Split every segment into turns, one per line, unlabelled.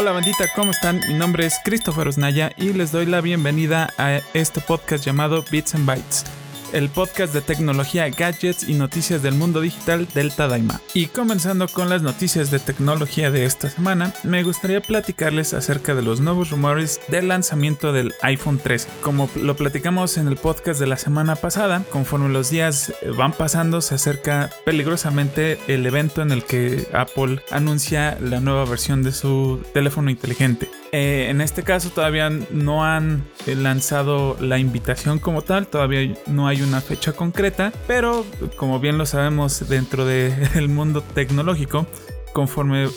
Hola bandita, ¿cómo están? Mi nombre es Christopher Osnaya y les doy la bienvenida a este podcast llamado Bits and Bytes el podcast de tecnología, gadgets y noticias del mundo digital del Tadaima. Y comenzando con las noticias de tecnología de esta semana, me gustaría platicarles acerca de los nuevos rumores del lanzamiento del iPhone 3. Como lo platicamos en el podcast de la semana pasada, conforme los días van pasando, se acerca peligrosamente el evento en el que Apple anuncia la nueva versión de su teléfono inteligente. Eh, en este caso todavía no han eh, lanzado la invitación como tal, todavía no hay una fecha concreta, pero como bien lo sabemos dentro del mundo tecnológico, conforme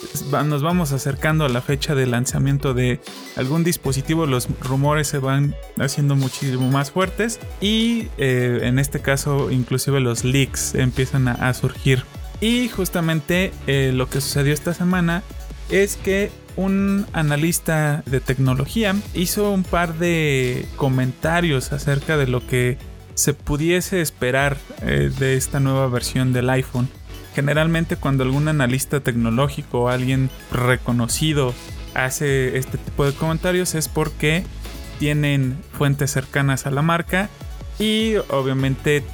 nos vamos acercando a la fecha de lanzamiento de algún dispositivo, los rumores se van haciendo muchísimo más fuertes y eh, en este caso inclusive los leaks empiezan a, surgir. Y justamente lo que sucedió esta semana es que un analista de tecnología hizo un par de comentarios acerca de lo que se pudiese esperar eh, de esta nueva versión del iPhone. Generalmente cuando algún analista tecnológico o alguien reconocido hace este tipo de comentarios es porque tienen fuentes cercanas a la marca y obviamente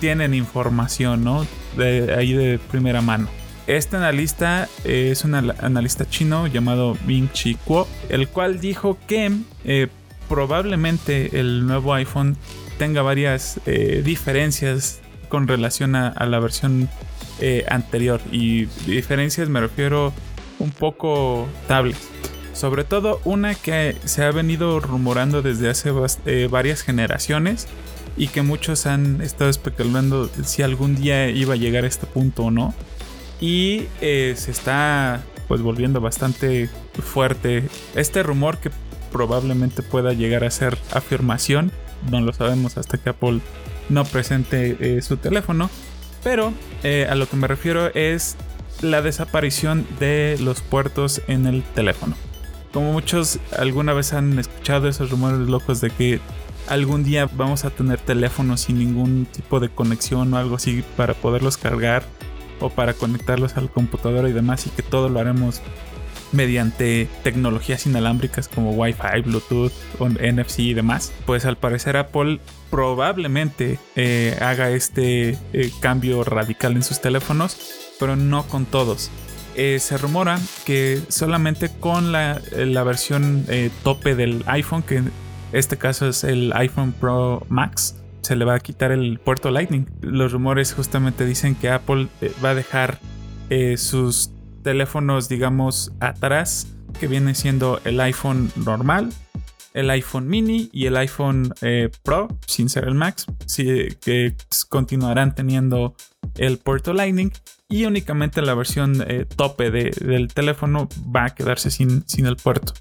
tienen información, ¿no? De ahí de primera mano. Este analista es un analista chino llamado Ming Chi Kuo, el cual dijo que eh, probablemente el nuevo iPhone tenga varias eh, diferencias con relación a, la versión eh, anterior. Y diferencias me refiero un poco tables. Sobre todo una que se ha venido rumorando desde hace varias generaciones y que muchos han estado especulando si algún día iba a llegar a este punto o no y eh, se está pues volviendo bastante fuerte este rumor que probablemente pueda llegar a ser afirmación. No lo sabemos hasta que Apple no presente eh, su teléfono. Pero eh, a lo que me refiero es la desaparición de los puertos en el teléfono. Como muchos alguna vez han escuchado esos rumores locos de que algún día vamos a tener teléfonos sin ningún tipo de conexión o algo así para poderlos cargar o para conectarlos al computador y demás y que todo lo haremos mediante tecnologías inalámbricas como Wi-Fi, Bluetooth, NFC y demás, pues al parecer Apple probablemente eh, haga este eh, cambio radical en sus teléfonos, pero no con todos. Eh, se rumora que solamente con la, la versión tope del iPhone, que en este caso es el iPhone Pro Max, se le va a quitar el puerto Lightning. Los rumores justamente dicen que Apple eh, va a dejar eh, sus teléfonos, digamos, atrás, que viene siendo el iPhone normal, el iPhone mini y el iPhone eh, Pro, sin ser el Max, que continuarán teniendo el puerto Lightning y únicamente la versión tope del teléfono va a quedarse sin, sin el puerto.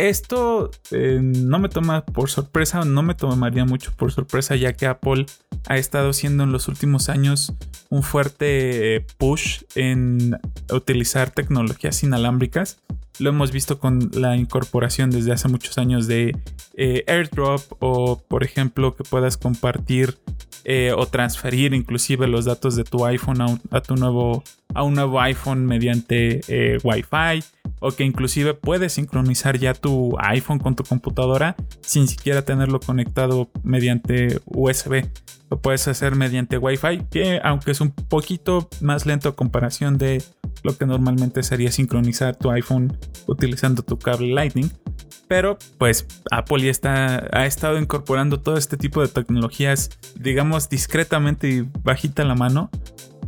Esto eh, no me toma por sorpresa, no me tomaría mucho por sorpresa, ya que Apple ha estado haciendo en los últimos años un fuerte eh, push en utilizar tecnologías inalámbricas. Lo hemos visto con la incorporación desde hace muchos años de eh, AirDrop o, por ejemplo, que puedas compartir o transferir inclusive los datos de tu iPhone a tu nuevo, a un nuevo iPhone mediante Wi-Fi o que inclusive puedes sincronizar ya tu iPhone con tu computadora sin siquiera tenerlo conectado mediante USB. Lo puedes hacer mediante Wi-Fi, que aunque es un poquito más lento a comparación de lo que normalmente sería sincronizar tu iPhone utilizando tu cable Lightning. Pero pues Apple ya está, ha estado incorporando todo este tipo de tecnologías, digamos, discretamente y bajita la mano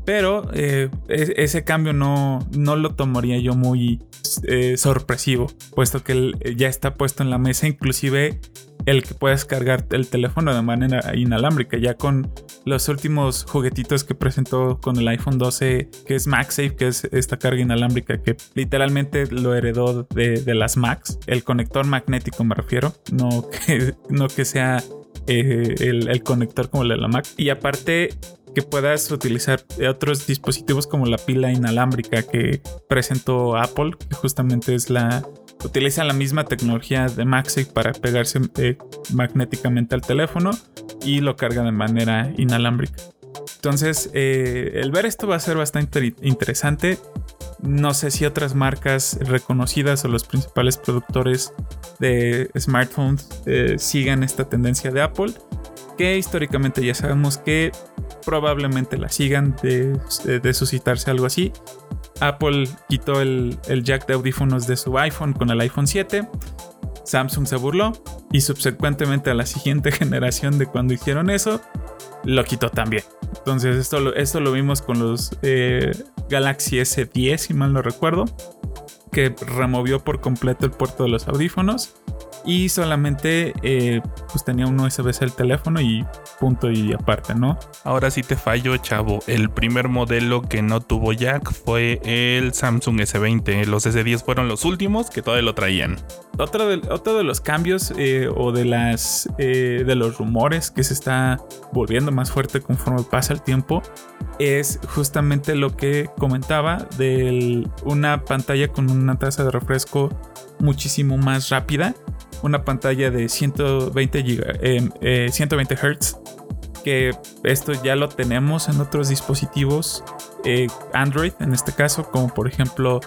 pero eh, ese cambio no, no, lo tomaría yo muy eh, sorpresivo, puesto que ya está puesto en la mesa, inclusive el que puedas cargar el teléfono de manera inalámbrica, ya con los últimos juguetitos que presentó con el iPhone 12, que es MagSafe, que es esta carga inalámbrica que literalmente lo heredó de, las Macs, el conector magnético me refiero, no que, no que sea eh, el, el, conector como el de la Mac. Y aparte, que puedas utilizar otros dispositivos como la pila inalámbrica que presentó Apple, que justamente es la utiliza la misma tecnología de MagSafe para pegarse eh, magnéticamente al teléfono y lo carga de manera inalámbrica. Entonces, eh, el ver esto va a ser bastante interesante. No sé si otras marcas reconocidas o los principales productores de smartphones eh, sigan esta tendencia de Apple, que históricamente ya sabemos que probablemente la sigan de, suscitarse algo así. Apple quitó el, el, jack de audífonos de su iPhone con el iPhone 7. Samsung se burló y subsecuentemente a la siguiente generación de cuando hicieron eso, lo quitó también. Entonces esto lo, esto lo vimos con los eh, Galaxy S10, si mal no recuerdo, que removió por completo el puerto de los audífonos y solamente eh, pues tenía un USB-C el teléfono y punto y aparte, ¿no?
Ahora sí te fallo, chavo. El primer modelo que no tuvo jack fue el Samsung S20. Los S10 fueron los últimos que todavía lo traían.
Otro de, otro de los cambios eh, o de las eh, de los rumores que se está volviendo más fuerte conforme pasa el tiempo es justamente lo que comentaba de una pantalla con una tasa de refresco muchísimo más rápida una pantalla de 120, 120 Hz, que esto ya lo tenemos en otros dispositivos eh, Android, en este caso, como por ejemplo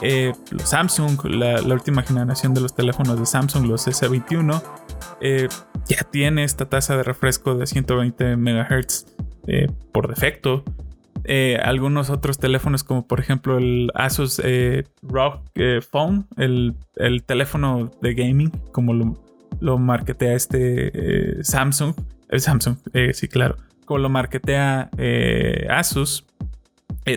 eh, los Samsung, la, última generación de los teléfonos de Samsung, los S21, eh, ya tiene esta tasa de refresco de 120 MHz por defecto. Eh, algunos otros teléfonos como por ejemplo el Asus eh, ROG eh, Phone, el, teléfono de gaming, como lo, lo marketea este Samsung, el Samsung, sí claro, como lo marketea Asus,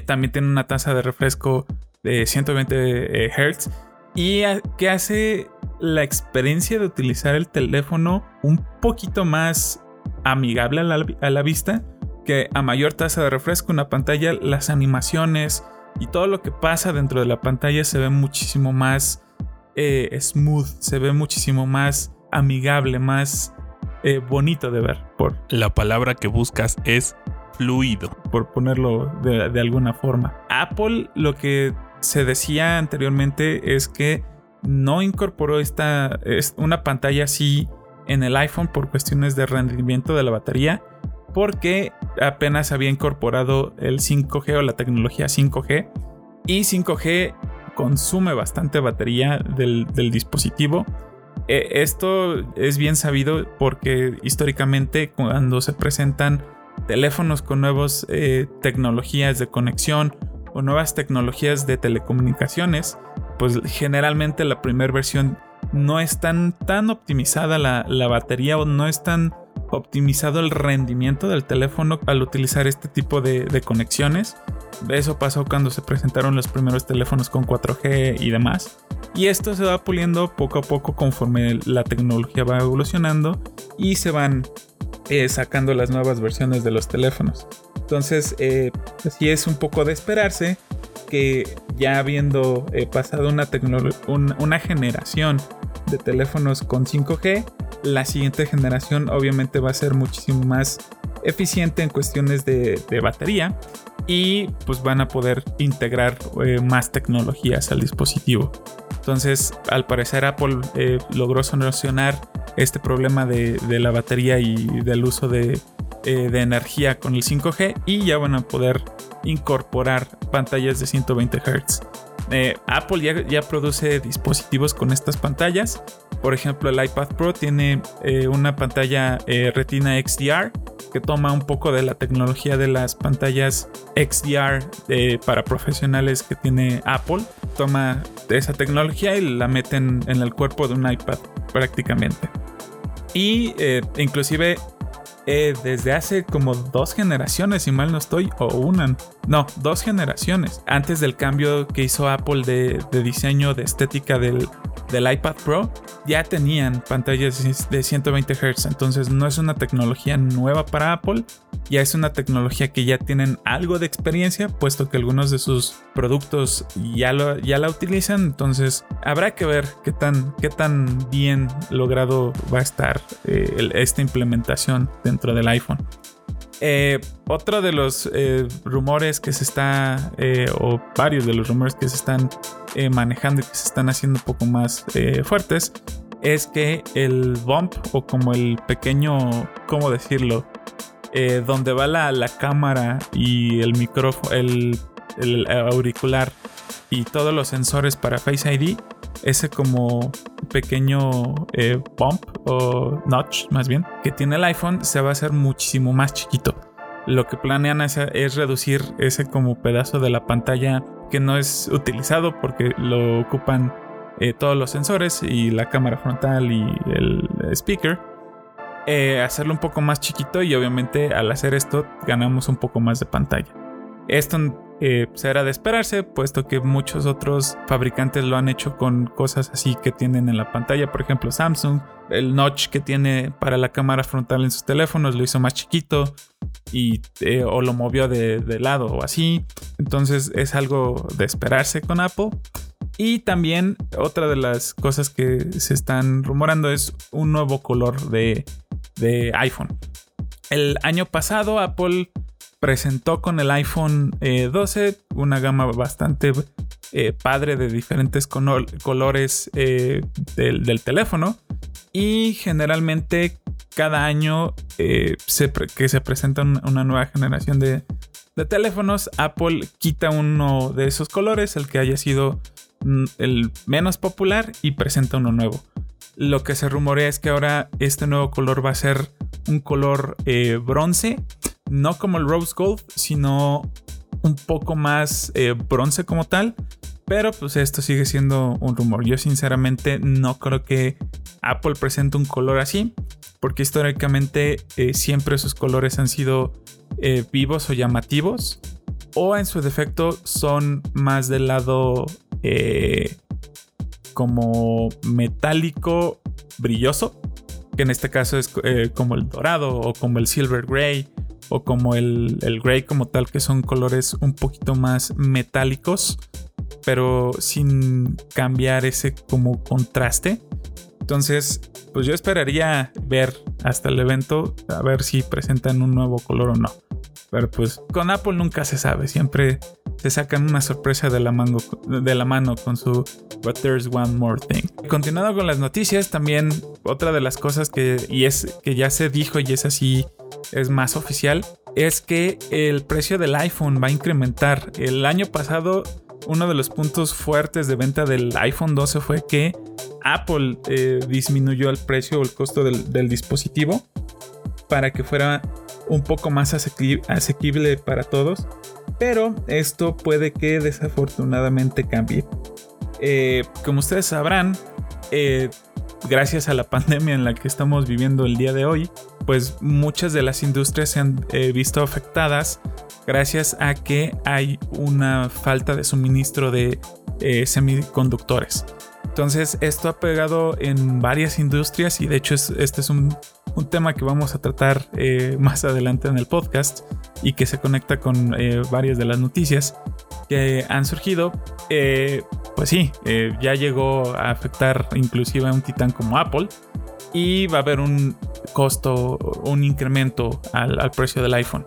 también tiene una tasa de refresco de 120 Hz y que hace la experiencia de utilizar el teléfono un poquito más amigable a la vista que a mayor tasa de refresco en la pantalla, las animaciones y todo lo que pasa dentro de la pantalla se ve muchísimo más eh, smooth, se ve muchísimo más amigable, más eh, bonito de ver.
Por, la palabra que buscas es fluido.
Por ponerlo de, de alguna forma. Apple lo que se decía anteriormente es que no incorporó esta es una pantalla así en el iPhone por cuestiones de rendimiento de la batería porque apenas había incorporado el 5G o la tecnología 5G y 5G consume bastante batería del, dispositivo. E, esto es bien sabido porque históricamente cuando se presentan teléfonos con nuevas eh, tecnologías de conexión o nuevas tecnologías de telecomunicaciones, pues generalmente la primera versión no es tan, tan optimizada la, la batería o no es tan optimizado el rendimiento del teléfono al utilizar este tipo de, conexiones. Eso pasó cuando se presentaron los primeros teléfonos con 4G y demás. Y esto se va puliendo poco a poco conforme la tecnología va evolucionando y se van eh, sacando las nuevas versiones de los teléfonos. Entonces, eh, sí es un poco de esperarse que ya habiendo eh, pasado una generación de teléfonos con 5G, la siguiente generación obviamente va a ser muchísimo más eficiente en cuestiones de, batería y pues van a poder integrar eh, más tecnologías al dispositivo. Entonces, al parecer Apple eh, logró solucionar este problema de, la batería y del uso de, eh, de, energía con el 5G y ya van a poder incorporar pantallas de 120 Hz. Apple ya produce dispositivos con estas pantallas por ejemplo, el iPad Pro tiene eh, una pantalla eh, Retina XDR que toma un poco de la tecnología de las pantallas XDR eh, para profesionales que tiene Apple. Toma esa tecnología y la meten en el cuerpo de un iPad prácticamente. Y inclusive desde hace como dos generaciones, si mal no estoy, o una, no, dos generaciones, antes del cambio que hizo Apple de diseño, de estética del, iPad Pro ya tenían pantallas de 120 Hz, entonces no es una tecnología nueva para Apple, ya es una tecnología que ya tienen algo de experiencia, puesto que algunos de sus productos ya, la utilizan, entonces habrá que ver qué tan, qué tan bien logrado va a estar eh, esta implementación dentro del iPhone. Eh, otro de los eh, rumores que se está, eh, o varios de los rumores que se están manejando y que se están haciendo un poco más fuertes, es que el bump o como el pequeño, ¿cómo decirlo? donde va la, cámara y el micrófono, el, auricular y todos los sensores para Face ID, ese como pequeño eh, bump o notch más bien que tiene el iPhone se va a hacer muchísimo más chiquito. Lo que planean es, reducir ese como pedazo de la pantalla que no es utilizado porque lo ocupan eh, todos los sensores y la cámara frontal y el speaker. Eh, hacerlo un poco más chiquito y obviamente al hacer esto ganamos un poco más de pantalla. Esto eh, será de esperarse, puesto que muchos otros fabricantes lo han hecho con cosas así que tienen en la pantalla. Por ejemplo, Samsung, el notch que tiene para la cámara frontal en sus teléfonos lo hizo más chiquito y eh, o lo movió de, lado o así. Entonces es algo de esperarse con Apple. Y también otra de las cosas que se están rumorando es un nuevo color de iPhone. El año pasado Apple presentó con el iPhone 12 eh, una gama bastante eh, padre de diferentes colores eh, del, teléfono. Y generalmente cada año que se presenta una nueva generación de, teléfonos, Apple quita uno de esos colores, el que haya sido mm, el menos popular, y presenta uno nuevo. Lo que se rumorea es que ahora este nuevo color va a ser un color bronce no como el Rose Gold, sino un poco más eh, bronce como tal. Pero pues esto sigue siendo un rumor. Yo sinceramente no creo que Apple presente un color así. Porque históricamente eh, siempre sus colores han sido eh, vivos o llamativos. O en su defecto son más del lado como metálico brilloso. Que en este caso es como el dorado o como el silver gray o como el, el gray como tal, que son colores un poquito más metálicos, pero sin cambiar ese como contraste. Entonces, pues yo esperaría ver hasta el evento a ver si presentan un nuevo color o no. Pero pues con Apple nunca se sabe, siempre se sacan una sorpresa de la, de la mano con su But There's One More Thing. Continuando con las noticias, también otra de las cosas que, y es, que ya se dijo y es así es más oficial, es que el precio del iPhone va a incrementar. El año pasado, uno de los puntos fuertes de venta del iPhone 12 fue que Apple eh, disminuyó el precio o el costo del, dispositivo para que fuera un poco más asequible para todos. Pero esto puede que desafortunadamente cambie. Eh, como ustedes sabrán, eh, gracias a la pandemia en la que estamos viviendo el día de hoy, pues muchas de las industrias se han eh, visto afectadas gracias a que hay una falta de suministro de semiconductores. Entonces esto ha pegado en varias industrias y de hecho este es un, tema que vamos a tratar eh, más adelante en el podcast y que se conecta con varias de las noticias que han surgido. pues sí, ya llegó a afectar inclusive a un titán como Apple y va a haber un costo, un incremento al, precio del iPhone.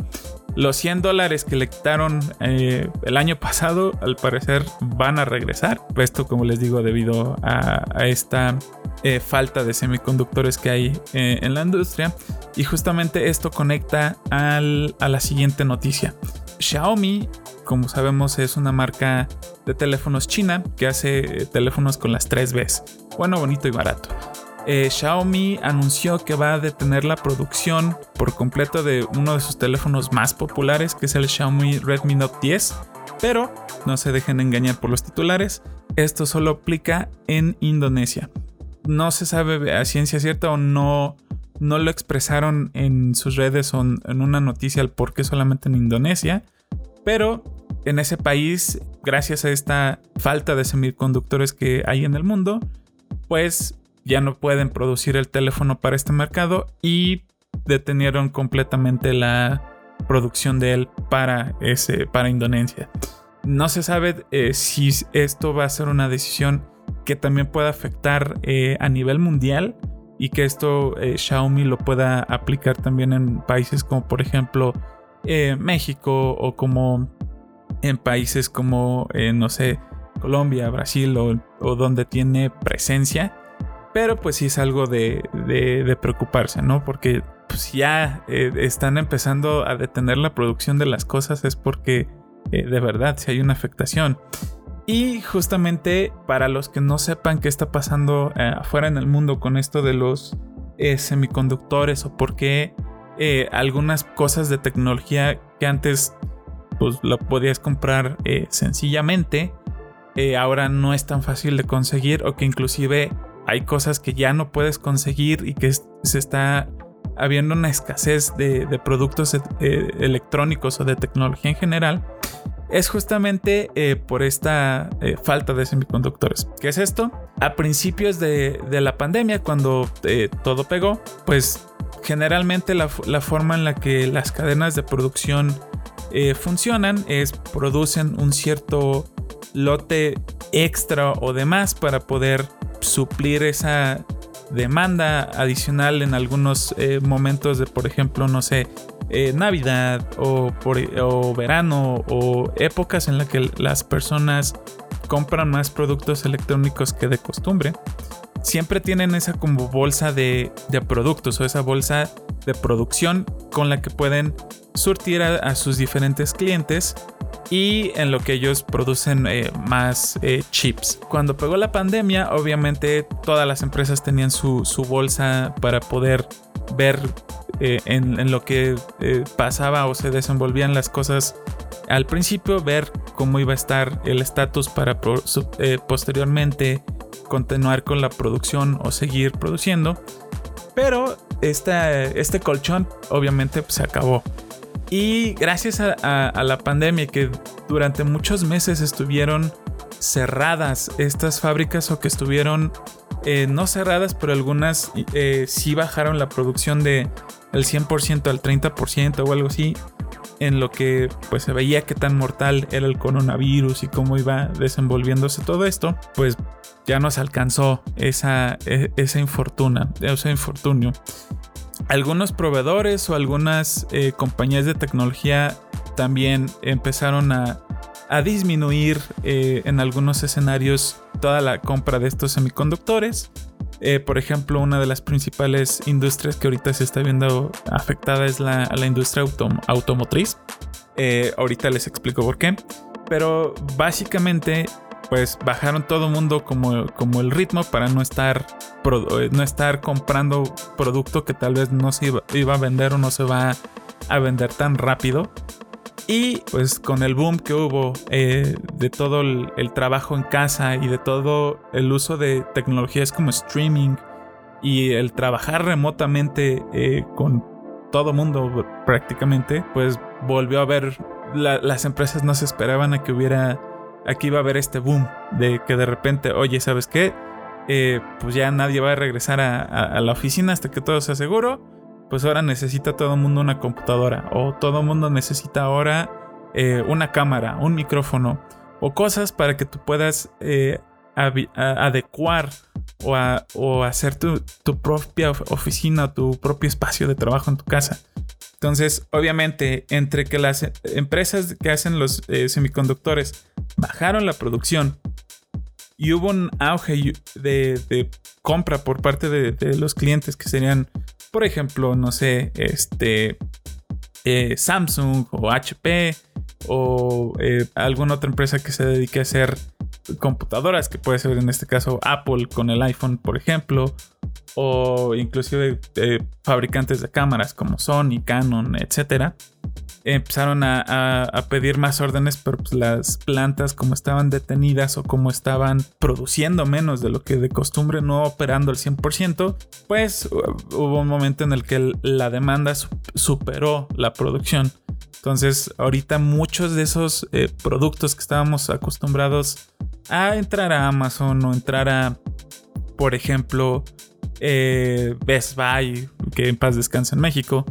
Los 100 dólares que le quitaron eh, el año pasado, al parecer, van a regresar. Esto, como les digo, debido a, esta eh, falta de semiconductores que hay eh, en la industria. Y justamente esto conecta a la siguiente noticia. Xiaomi, como sabemos, es una marca de teléfonos china que hace teléfonos con las 3 Bs. Bueno, bonito y barato. Eh, Xiaomi anunció que va a detener la producción por completo de uno de sus teléfonos más populares, que es el Xiaomi Redmi Note 10. Pero no se dejen engañar por los titulares, esto solo aplica en Indonesia. No se sabe a ciencia cierta o no, no lo expresaron en sus redes o en una noticia el por qué solamente en Indonesia. Pero en ese país, gracias a esta falta de semiconductores que hay en el mundo, pues ya no pueden producir el teléfono para este mercado y detenieron completamente la producción de él para, ese, para Indonesia. No se sabe eh, si esto va a ser una decisión que también pueda afectar eh, a nivel mundial y que esto eh, Xiaomi lo pueda aplicar también en países como por ejemplo México o como en países como no sé Colombia, Brasil o, o donde tiene presencia pero pues sí es algo de, preocuparse, ¿no? Porque pues ya eh, están empezando a detener la producción de las cosas es porque eh, de verdad si hay una afectación. Y justamente para los que no sepan qué está pasando eh, afuera en el mundo con esto de los semiconductores o por qué algunas cosas de tecnología que antes pues lo podías comprar sencillamente, ahora no es tan fácil de conseguir o que inclusive hay cosas que ya no puedes conseguir y que se está habiendo una escasez de, productos electrónicos o de tecnología en general es justamente eh, por esta eh, falta de semiconductores. ¿Qué es esto? A principios de, la pandemia, cuando eh, todo pegó, pues generalmente la, forma en la que las cadenas de producción funcionan es producen un cierto lote extra o demás para poder suplir esa demanda adicional en algunos momentos de, por ejemplo, no sé, eh, Navidad o, o verano o épocas en las que las personas compran más productos electrónicos que de costumbre, siempre tienen esa bolsa de, productos o esa bolsa de producción con la que pueden surtir a, sus diferentes clientes y en lo que ellos producen eh, más eh, chips. Cuando pegó la pandemia, obviamente todas las empresas tenían su, su bolsa para poder ver eh, en, lo que pasaba o se desenvolvían las cosas al principio, ver cómo iba a estar el estatus para posteriormente continuar con la producción o seguir produciendo. Pero este colchón obviamente pues, se acabó. Y gracias a, la pandemia que durante muchos meses estuvieron cerradas estas fábricas o que estuvieron no cerradas, pero algunas sí bajaron la producción de, el 100% al 30% o algo así, en lo que pues se veía que tan mortal era el coronavirus y cómo iba desenvolviéndose todo esto, pues ya nos alcanzó esa, e, esa infortuna, ese infortunio. Algunos proveedores o algunas eh, compañías de tecnología también empezaron a, a disminuir eh, en algunos escenarios toda la compra de estos semiconductores eh, por ejemplo, una de las principales industrias que ahorita se está viendo afectada es la, industria automotriz. Ahorita les explico por qué. Pero básicamente, pues bajaron todo el mundo como, como el ritmo para no estar, eh, no estar comprando producto que tal vez no se iba a vender o no se va a vender tan rápido. Y pues con el boom que hubo eh, de todo el, trabajo en casa y de todo el uso de tecnologías como streaming y el trabajar remotamente eh, con todo mundo prácticamente, pues volvió a haber, las empresas no se esperaban a que hubiera, aquí iba a haber este boom de que de repente, oye, ¿sabes qué? Eh, pues ya nadie va a regresar a la oficina hasta que todo sea seguro pues ahora necesita todo el mundo una computadora o todo el mundo necesita ahora eh, una cámara, un micrófono o cosas para que tú puedas eh, adecuar o, hacer tu, propia oficina, tu propio espacio de trabajo en tu casa. Entonces, obviamente, entre que las empresas que hacen los eh, semiconductores bajaron la producción y hubo un auge de, compra por parte de, de, los clientes que serían por ejemplo, no sé, este eh, Samsung o HP o eh, alguna otra empresa que se dedique a hacer computadoras, que puede ser en este caso Apple con el iPhone, por ejemplo, o inclusive eh, fabricantes de cámaras como Sony, Canon, etcétera empezaron a, pedir más órdenes, pero pues las plantas como estaban detenidas o como estaban produciendo menos de lo que de costumbre, no operando al 100%, pues hubo un momento en el que la demanda superó la producción. Entonces ahorita muchos de esos eh, productos que estábamos acostumbrados a entrar a Amazon o entrar a, por ejemplo, eh, Best Buy, que en paz descansa en México,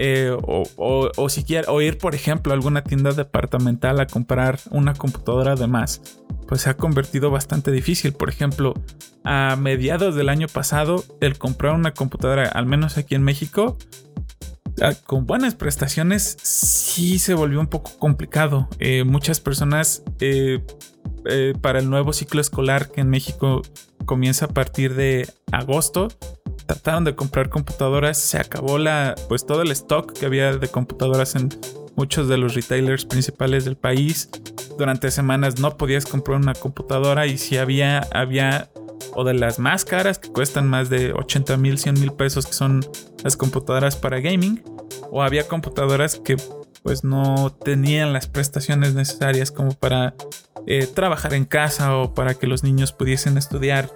eh, o, o, o, o ir, por ejemplo, a alguna tienda departamental a comprar una computadora de más, pues se ha convertido bastante difícil. Por ejemplo, a mediados del año pasado, el comprar una computadora, al menos aquí en México, ah, con buenas prestaciones, sí se volvió un poco complicado. Eh, muchas personas, eh, para el nuevo ciclo escolar que en México comienza a partir de agosto, trataron de comprar computadoras, se acabó la, pues todo el stock que había de computadoras en muchos de los retailers principales del país. Durante semanas no podías comprar una computadora y si había, había o de las más caras que cuestan más de 80 mil, 100 mil pesos que son las computadoras para gaming. O había computadoras que pues no tenían las prestaciones necesarias como para eh, trabajar en casa o para que los niños pudiesen estudiar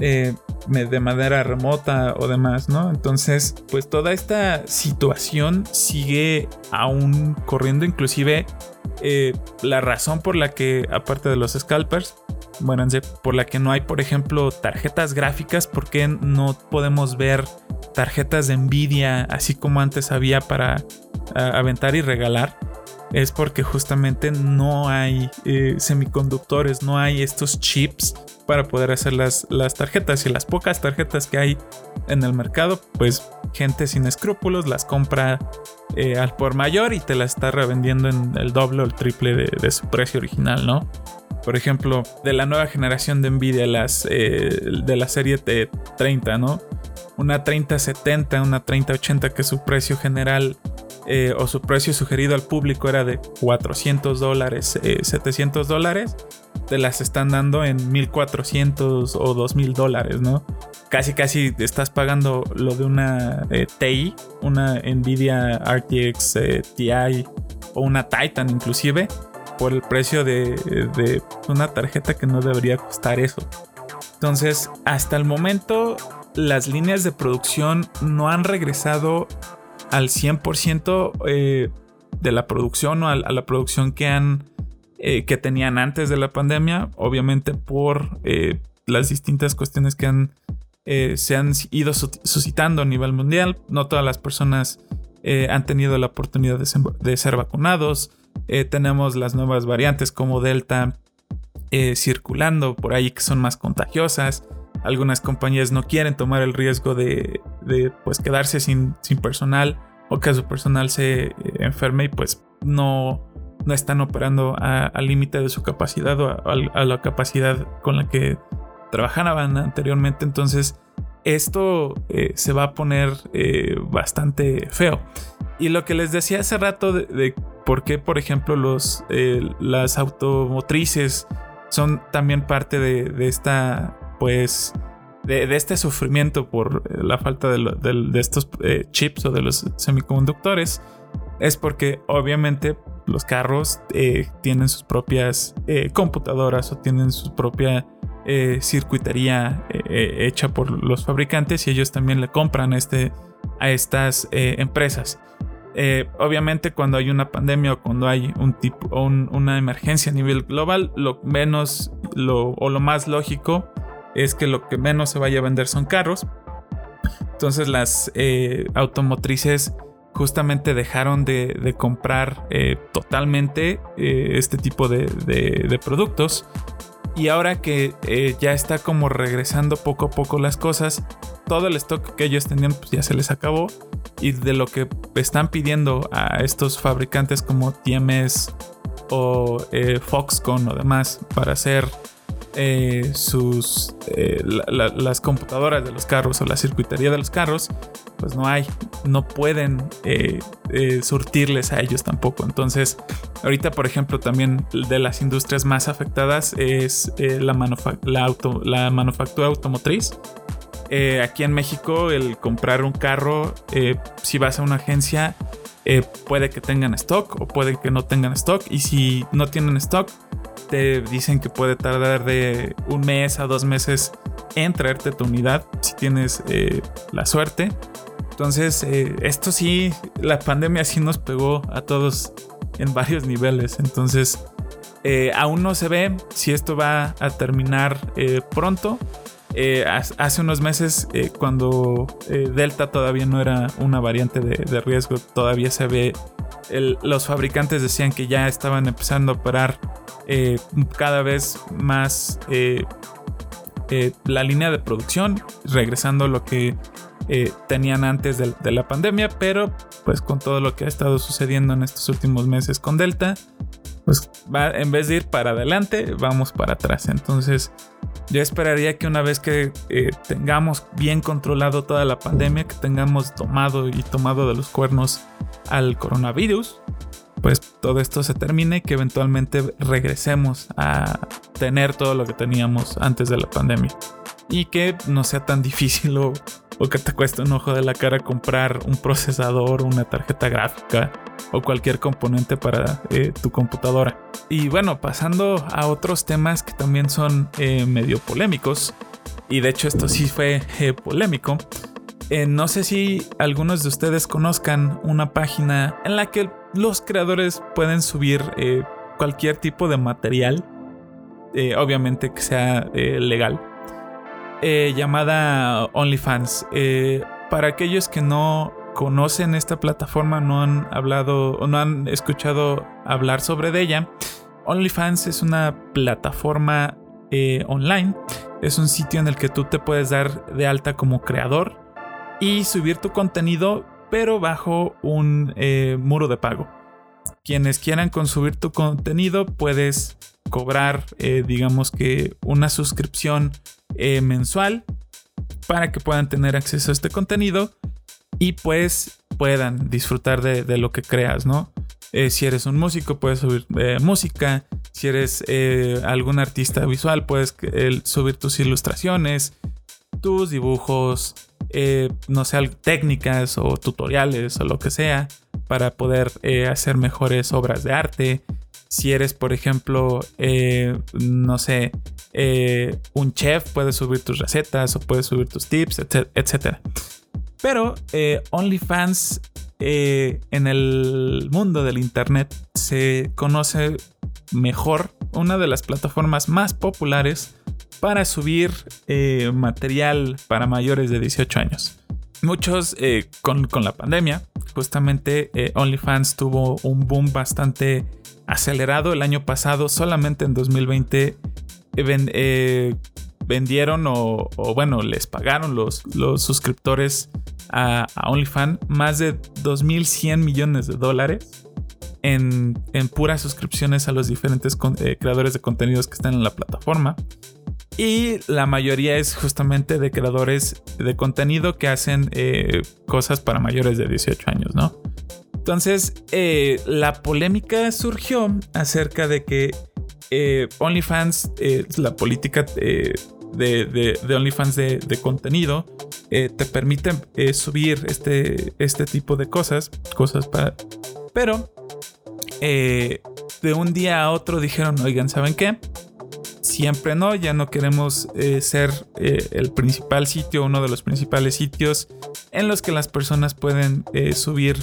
eh, de manera remota o demás, ¿no? Entonces, pues toda esta situación sigue aún corriendo, inclusive eh, la razón por la que, aparte de los scalpers, bueno, por la que no hay, por ejemplo, tarjetas gráficas, ¿por qué no podemos ver tarjetas de Nvidia así como antes había para aventar y regalar? Es porque justamente no hay eh, semiconductores, no hay estos chips para poder hacer las, las tarjetas y las pocas tarjetas que hay en el mercado, pues gente sin escrúpulos las compra eh, al por mayor y te las está revendiendo en el doble o el triple de, su precio original, ¿no? Por ejemplo, de la nueva generación de Nvidia, las, eh, de la serie T30, ¿no? Una 3070, una 3080 que su precio general eh, o su precio sugerido al público era de 400 dólares, 700 eh, dólares, te las están dando en 1400 o 2000 dólares, ¿no? Casi, casi estás pagando lo de una eh, TI, una Nvidia RTX TI o una Titan inclusive, por el precio de, de una tarjeta que no debería costar eso. Entonces, hasta el momento, las líneas de producción no han regresado al 100% eh, de la producción o a, la producción que han eh, que tenían antes de la pandemia, obviamente por eh, las distintas cuestiones que han se han ido suscitando a nivel mundial. No todas las personas han tenido la oportunidad de ser, vacunados. tenemos las nuevas variantes como Delta circulando por ahí que son más contagiosas algunas compañías no quieren tomar el riesgo de, pues quedarse sin, sin, personal o que su personal se eh, enferme y pues no, no están operando al límite de su capacidad o a, la capacidad con la que trabajaban anteriormente. Entonces esto eh, se va a poner eh, bastante feo. Y lo que les decía hace rato de, por qué, por ejemplo, los, las automotrices son también parte de, de esta pues de, este sufrimiento por eh, la falta de, estos eh, chips o de los semiconductores es porque obviamente los carros eh, tienen sus propias computadoras o tienen su propia circuitería hecha por los fabricantes y ellos también le compran este, a estas empresas. obviamente cuando hay una pandemia o cuando hay un tipo una emergencia a nivel global, lo menos lo, o lo más lógico es que lo que menos se vaya a vender son carros. Entonces las eh, automotrices justamente dejaron de, comprar eh, totalmente eh, este tipo de, productos. Y ahora que ya está como regresando poco a poco las cosas, todo el stock que ellos tenían pues ya se les acabó. Y de lo que están pidiendo a estos fabricantes como TMS o Foxconn o demás para hacer eh, sus eh, las computadoras de los carros o la circuitería de los carros, pues no hay, no pueden eh, surtirles a ellos tampoco. Entonces, ahorita, por ejemplo, también de las industrias más afectadas es la, la, auto la manufactura automotriz. aquí en México, el comprar un carro, si vas a una agencia, puede que tengan stock o puede que no tengan stock. Y si no tienen stock, te dicen que puede tardar de un mes a dos meses en traerte tu unidad si tienes eh, la suerte. Entonces, eh, esto sí, la pandemia sí nos pegó a todos en varios niveles. Entonces, eh, aún no se ve si esto va a terminar pronto. Hace unos meses, cuando Delta todavía no era una variante de, riesgo, todavía se ve. los fabricantes decían que ya estaban empezando a operar eh, cada vez más eh, eh, la línea de producción, regresando a lo que tenían antes de, la pandemia, pero pues con todo lo que ha estado sucediendo en estos últimos meses con Delta, pues va, en vez de ir para adelante, vamos para atrás. Entonces, Yo esperaría que una vez que eh, tengamos bien controlado toda la pandemia, que tengamos tomado y tomado de los cuernos al coronavirus, pues todo esto se termine y que eventualmente regresemos a tener todo lo que teníamos antes de la pandemia. Y que no sea tan difícil o, que te cueste un ojo de la cara comprar un procesador, una tarjeta gráfica o cualquier componente para eh, tu computadora. Y bueno, pasando a otros temas que también son eh, medio polémicos, y de hecho esto sí fue eh, polémico, no sé si algunos de ustedes conozcan una página en la que los creadores pueden subir cualquier tipo de material, obviamente que sea legal, llamada OnlyFans. para aquellos que no conocen esta plataforma, no han hablado o no han escuchado hablar sobre ella, OnlyFans es una plataforma eh, online. Es un sitio en el que tú te puedes dar de alta como creador y subir tu contenido, pero bajo un eh, muro de pago. Quienes quieran consumir tu contenido, puedes cobrar, eh, digamos que, una suscripción mensual para que puedan tener acceso a este contenido y pues puedan disfrutar de, lo que creas, ¿no? Eh, si eres un músico, puedes subir eh, música. Si eres eh, algún artista visual, puedes subir tus ilustraciones, tus dibujos, no sé, técnicas o tutoriales o lo que sea para poder hacer mejores obras de arte. Si eres, por ejemplo, no sé, un chef, puedes subir tus recetas o puedes subir tus tips, etcétera. Pero eh, OnlyFans eh, en el mundo del Internet se conoce mejor, una de las plataformas más populares para subir eh, material para mayores de 18 años. Muchos con, la pandemia, justamente OnlyFans tuvo un boom bastante acelerado el año pasado, solamente en 2020 vendieron o, bueno, les pagaron los, los suscriptores a, OnlyFans más de 2.100 millones de dólares en, en, puras suscripciones a los diferentes eh, creadores de contenidos que están en la plataforma. Y la mayoría es justamente de creadores de contenido que hacen eh, cosas para mayores de 18 años, ¿no? Entonces, eh, la polémica surgió acerca de que OnlyFans, la política de, OnlyFans de, contenido eh, te permiten eh, subir este, este tipo de cosas, cosas para... Pero eh, de un día a otro dijeron, oigan, ¿saben qué? Siempre no, ya no queremos ser el principal sitio, uno de los principales sitios en los que las personas pueden subir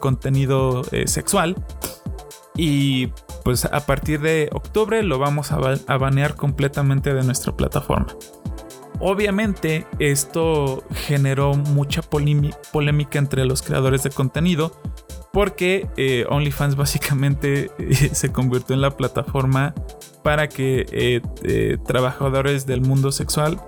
contenido sexual. Y pues a partir de octubre lo vamos a, banear completamente de nuestra plataforma. Obviamente esto generó mucha polémica entre los creadores de contenido porque eh, OnlyFans básicamente eh, se convirtió en la plataforma para que eh, trabajadores del mundo sexual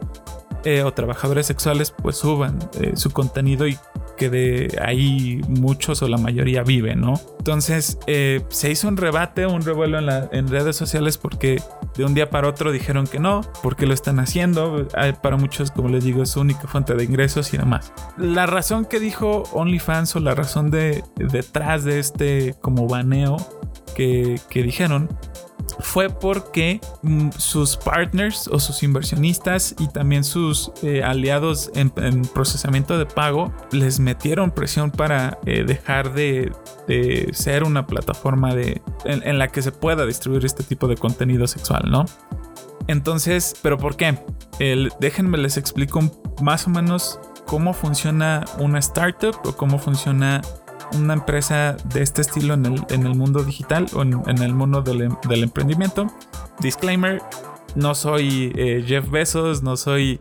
o trabajadores sexuales pues suban su contenido y que de ahí muchos o la mayoría viven, ¿no? Entonces eh, se hizo un rebate, un revuelo en, redes sociales porque de un día para otro dijeron que no, porque lo están haciendo. Para muchos, como les digo, es su única fuente de ingresos y demás. La razón que dijo OnlyFans o la razón de detrás de este como baneo que, que dijeron fue porque mm, sus partners o sus inversionistas y también sus eh, aliados en, procesamiento de pago les metieron presión para eh, dejar de, ser una plataforma de, en, la que se pueda distribuir este tipo de contenido sexual, ¿no? Entonces, ¿pero por qué? déjenme les explico más o menos cómo funciona una startup o cómo funciona una empresa de este estilo en el, mundo digital o en, el mundo em, del, emprendimiento. Disclaimer, no soy eh, Jeff Bezos, no soy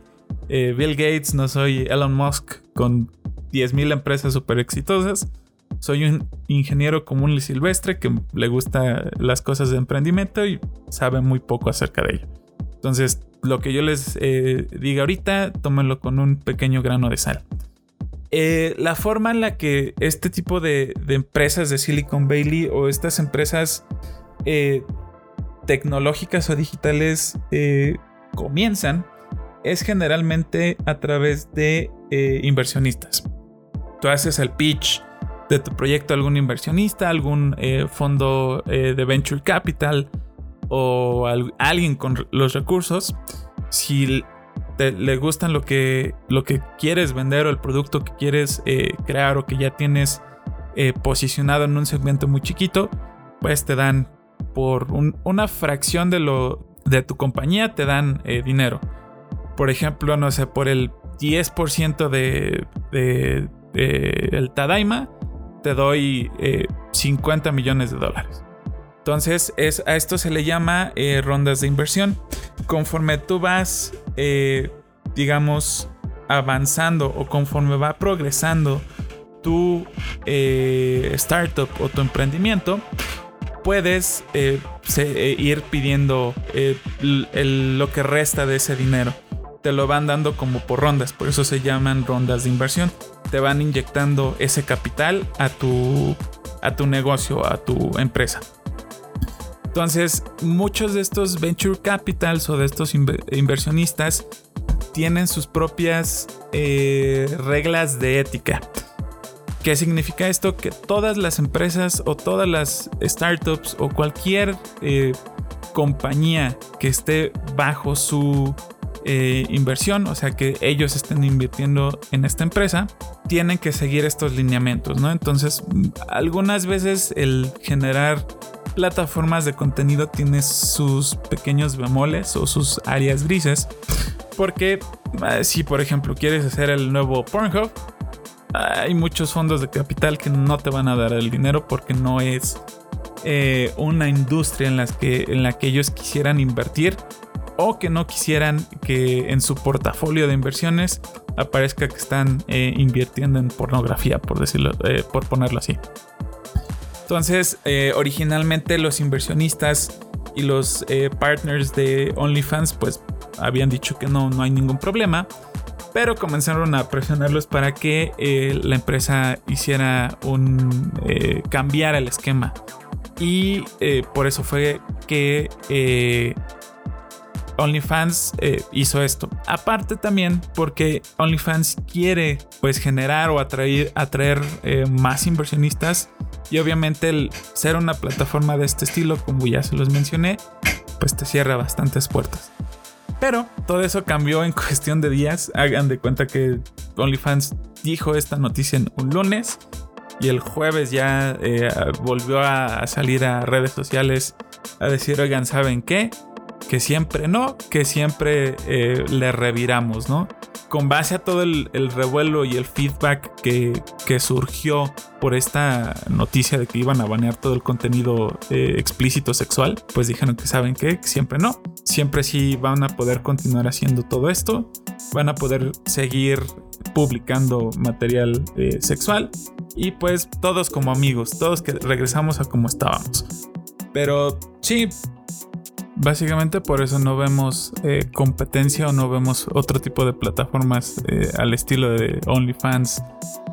eh, Bill Gates, no soy Elon Musk con 10.000 empresas súper exitosas. Soy un ingeniero común y silvestre que le gusta las cosas de emprendimiento y sabe muy poco acerca de ello. Entonces, lo que yo les eh, diga ahorita, tómenlo con un pequeño grano de sal. Eh, la forma en la que este tipo de, empresas de Silicon Valley o estas empresas eh, tecnológicas o digitales eh, comienzan es generalmente a través de inversionistas. Tú haces el pitch de tu proyecto a algún inversionista, algún fondo de venture capital o alguien con los recursos. Si le gustan lo que, lo que quieres vender o el producto que quieres crear o que ya tienes posicionado en un segmento muy chiquito, pues te dan por una fracción de lo de tu compañía te dan dinero por ejemplo, no sé, por el 10% de, de, el Tadaima, te doy 50 eh, millones de dólares. Entonces, es, a esto se le llama eh, rondas de inversión. Conforme tú vas, eh, digamos, avanzando o conforme va progresando tu startup o tu emprendimiento, puedes ir pidiendo lo que resta de ese dinero te lo van dando como por rondas, por eso se llaman rondas de inversión. Te van inyectando ese capital a tu, a tu negocio, a tu empresa. Entonces, muchos de estos venture capitals o de estos inversionistas tienen sus propias eh, reglas de ética. ¿Qué significa esto? Que todas las empresas o todas las startups o cualquier eh, compañía que esté bajo su eh, inversión, o sea que ellos estén invirtiendo en esta empresa, tienen que seguir estos lineamientos, ¿no? Entonces, algunas veces el generar plataformas de contenido tiene sus pequeños bemoles o sus áreas grises, porque eh, si por ejemplo quieres hacer el nuevo Pornhub, hay muchos fondos de capital que no te van a dar el dinero porque no es eh, una industria en, que, en la que ellos quisieran invertir o que no quisieran que en su portafolio de inversiones aparezca que están eh, invirtiendo en pornografía, por decirlo, por ponerlo así. Entonces, eh, originalmente los inversionistas y los partners de OnlyFans, pues habían dicho que no, no hay ningún problema, pero comenzaron a presionarlos para que la empresa hiciera un cambiar el esquema. Y por eso fue que OnlyFans eh, hizo esto. Aparte también porque OnlyFans quiere pues generar o atraer, atraer eh, más inversionistas y obviamente el ser una plataforma de este estilo, como ya se los mencioné, pues te cierra bastantes puertas. Pero todo eso cambió en cuestión de días. Hagan de cuenta que OnlyFans dijo esta noticia en un lunes y el jueves ya eh, volvió a salir a redes sociales a decir, oigan, ¿saben qué? Que siempre no, que siempre eh, le reviramos, ¿no? Con base a todo el, revuelo y el feedback que, surgió por esta noticia de que iban a banear todo el contenido eh, explícito sexual, pues dijeron que saben que siempre no, siempre sí van a poder continuar haciendo todo esto, van a poder seguir publicando material eh, sexual y pues todos como amigos, todos que regresamos a como estábamos. Pero sí, Básicamente por eso no vemos eh, competencia o no vemos otro tipo de plataformas eh, al estilo de OnlyFans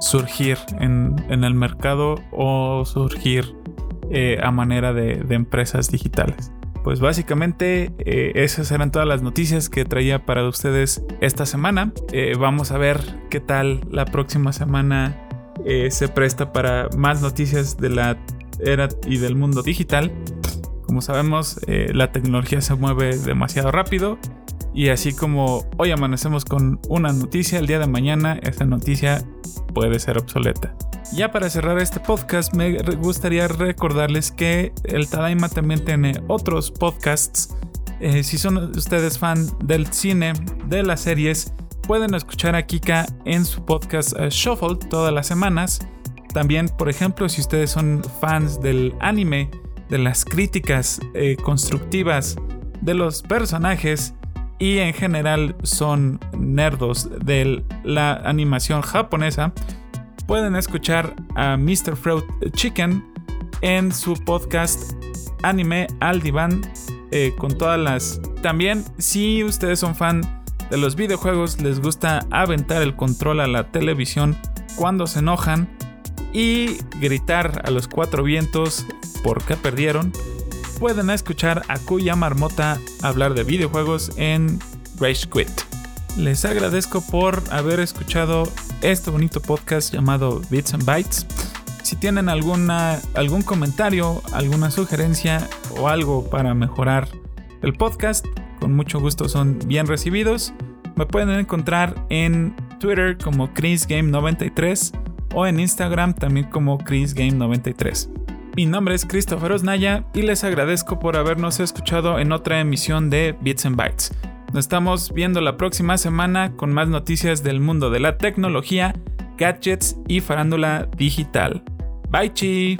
surgir en, el mercado o surgir eh, a manera de, empresas digitales. Pues básicamente esas eran todas las noticias que traía para ustedes esta semana. vamos a ver qué tal la próxima semana se presta para más noticias de la era y del mundo digital. Como sabemos, eh, la tecnología se mueve demasiado rápido y así como hoy amanecemos con una noticia, el día de mañana esta noticia puede ser obsoleta. Ya para cerrar este podcast, me gustaría recordarles que el Tadaima también tiene otros podcasts. Eh, si son ustedes fan del cine, de las series, pueden escuchar a Kika en su podcast eh, Shuffle todas las semanas. También, por ejemplo, si ustedes son fans del anime, de las críticas eh, constructivas de los personajes y en general son nerdos de la animación japonesa, pueden escuchar a Mr. Fruit Chicken en su podcast Anime al Diván eh, con todas las... También si ustedes son fan de los videojuegos, les gusta aventar el control a la televisión cuando se enojan y gritar a los cuatro vientos por qué perdieron, pueden escuchar a Kuya Marmota hablar de videojuegos en Rage Quit. Les agradezco por haber escuchado este bonito podcast llamado Bits and Bytes. Si tienen alguna, algún comentario, alguna sugerencia o algo para mejorar el podcast, con mucho gusto son bien recibidos. Me pueden encontrar en Twitter como ChrisGame93 o en Instagram también como ChrisGame93. Mi nombre es Christopher Osnaya y les agradezco por habernos escuchado en otra emisión de Bits and Bytes. Nos estamos viendo la próxima semana con más noticias del mundo de la tecnología, gadgets y farándula digital. Bye chi.